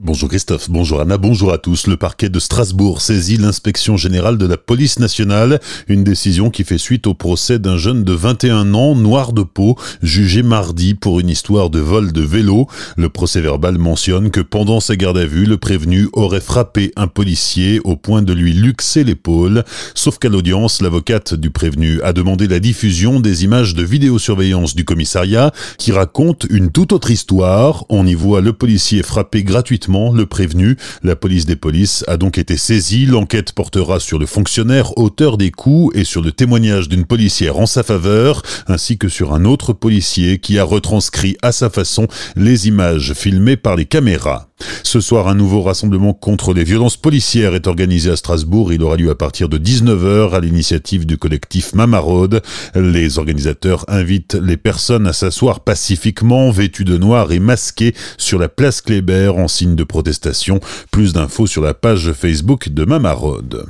Bonjour Christophe, bonjour Anna, bonjour à tous. Le parquet de Strasbourg saisit l'inspection générale de la police nationale, une décision qui fait suite au procès d'un jeune de 21 ans, noir de peau, jugé mardi pour une histoire de vol de vélo. Le procès verbal mentionne que pendant sa garde à vue, le prévenu aurait frappé un policier au point de lui luxer l'épaule, sauf qu'à l'audience, l'avocate du prévenu a demandé la diffusion des images de vidéosurveillance du commissariat qui racontent une toute autre histoire. On y voit le policier frapper gratuitement le prévenu. La police des polices a donc été saisie. L'enquête portera sur le fonctionnaire auteur des coups et sur le témoignage d'une policière en sa faveur, ainsi que sur un autre policier qui a retranscrit à sa façon les images filmées par les caméras. Ce soir, un nouveau rassemblement contre les violences policières est organisé à Strasbourg. Il aura lieu à partir de 19h à l'initiative du collectif Mamarode. Les organisateurs invitent les personnes à s'asseoir pacifiquement, vêtues de noir et masquées, sur la place Kléber en signe de protestation. Plus d'infos sur la page Facebook de Mamarode.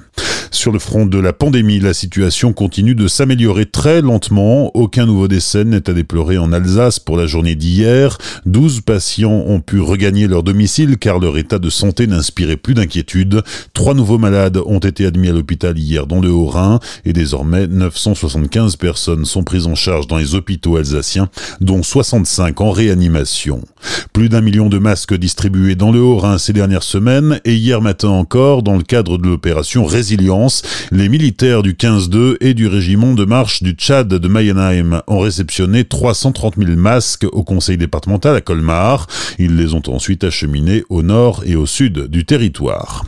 Sur le front de la pandémie, la situation continue de s'améliorer très lentement. Aucun nouveau décès n'est à déplorer en Alsace pour la journée d'hier. 12 patients ont pu regagner leur domicile car leur état de santé n'inspirait plus d'inquiétude. Trois nouveaux malades ont été admis à l'hôpital hier dans le Haut-Rhin et désormais 975 personnes sont prises en charge dans les hôpitaux alsaciens, dont 65 en réanimation. Plus d'un million de masques distribués dans le Haut-Rhin ces dernières semaines et hier matin encore dans le cadre de l'opération Résilience les militaires du 15-2 et du régiment de marche du Tchad de Mayenheim ont réceptionné 330 000 masques au conseil départemental à Colmar. Ils les ont ensuite acheminés au nord et au sud du territoire.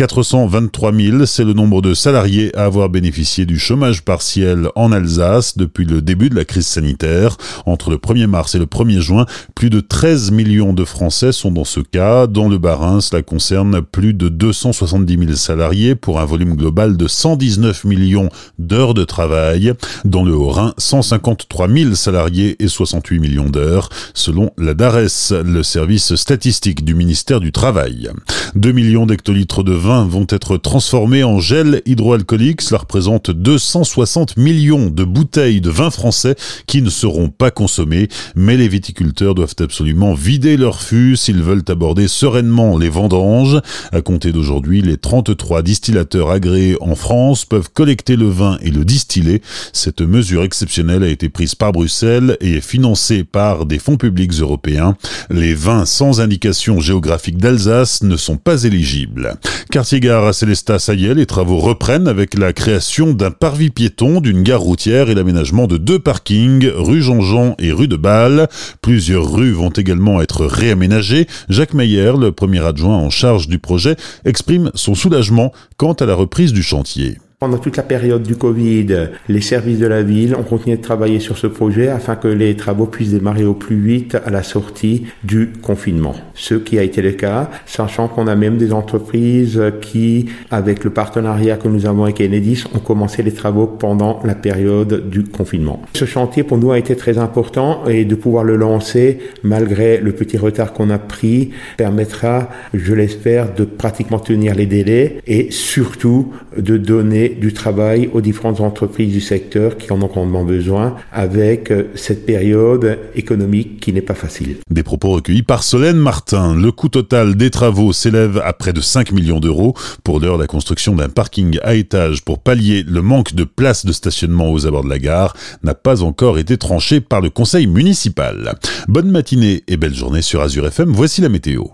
423 000, c'est le nombre de salariés à avoir bénéficié du chômage partiel en Alsace depuis le début de la crise sanitaire. Entre le 1er mars et le 1er juin, plus de 13 millions de Français sont dans ce cas. Dans le Bas-Rhin, cela concerne plus de 270 000 salariés pour un volume global de 119 millions d'heures de travail. Dans le Haut-Rhin, 153 000 salariés et 68 millions d'heures, selon la DARES, le service statistique du ministère du Travail. 2 millions d'hectolitres de vin vont être transformés en gel hydroalcoolique. Cela représente 260 millions de bouteilles de vin français qui ne seront pas consommées. Mais les viticulteurs doivent absolument vider leur fût s'ils veulent aborder sereinement les vendanges. À compter d'aujourd'hui, les 33 distillateurs agréés en France peuvent collecter le vin et le distiller. Cette mesure exceptionnelle a été prise par Bruxelles et est financée par des fonds publics européens. Les vins sans indication géographique d'Alsace ne sont pas éligibles. Quartier-Gare à Célestat, ça les travaux reprennent avec la création d'un parvis piéton, d'une gare routière et l'aménagement de deux parkings, rue Jean-Jean et rue de Bâle. Plusieurs rues vont également être réaménagées. Jacques Meyer, le premier adjoint en charge du projet, exprime son soulagement quant à la reprise du chantier. Pendant toute la période du Covid, les services de la ville ont continué de travailler sur ce projet afin que les travaux puissent démarrer au plus vite à la sortie du confinement. Ce qui a été le cas, sachant qu'on a même des entreprises qui, avec le partenariat que nous avons avec Enedis, ont commencé les travaux pendant la période du confinement. Ce chantier pour nous a été très important et de pouvoir le lancer malgré le petit retard qu'on a pris permettra, je l'espère, de pratiquement tenir les délais et surtout de donner du travail aux différentes entreprises du secteur qui en ont grandement besoin avec euh, cette période économique qui n'est pas facile. Des propos recueillis par Solène Martin. Le coût total des travaux s'élève à près de 5 millions d'euros. Pour l'heure, la construction d'un parking à étage pour pallier le manque de places de stationnement aux abords de la gare n'a pas encore été tranchée par le conseil municipal. Bonne matinée et belle journée sur Azure FM. Voici la météo.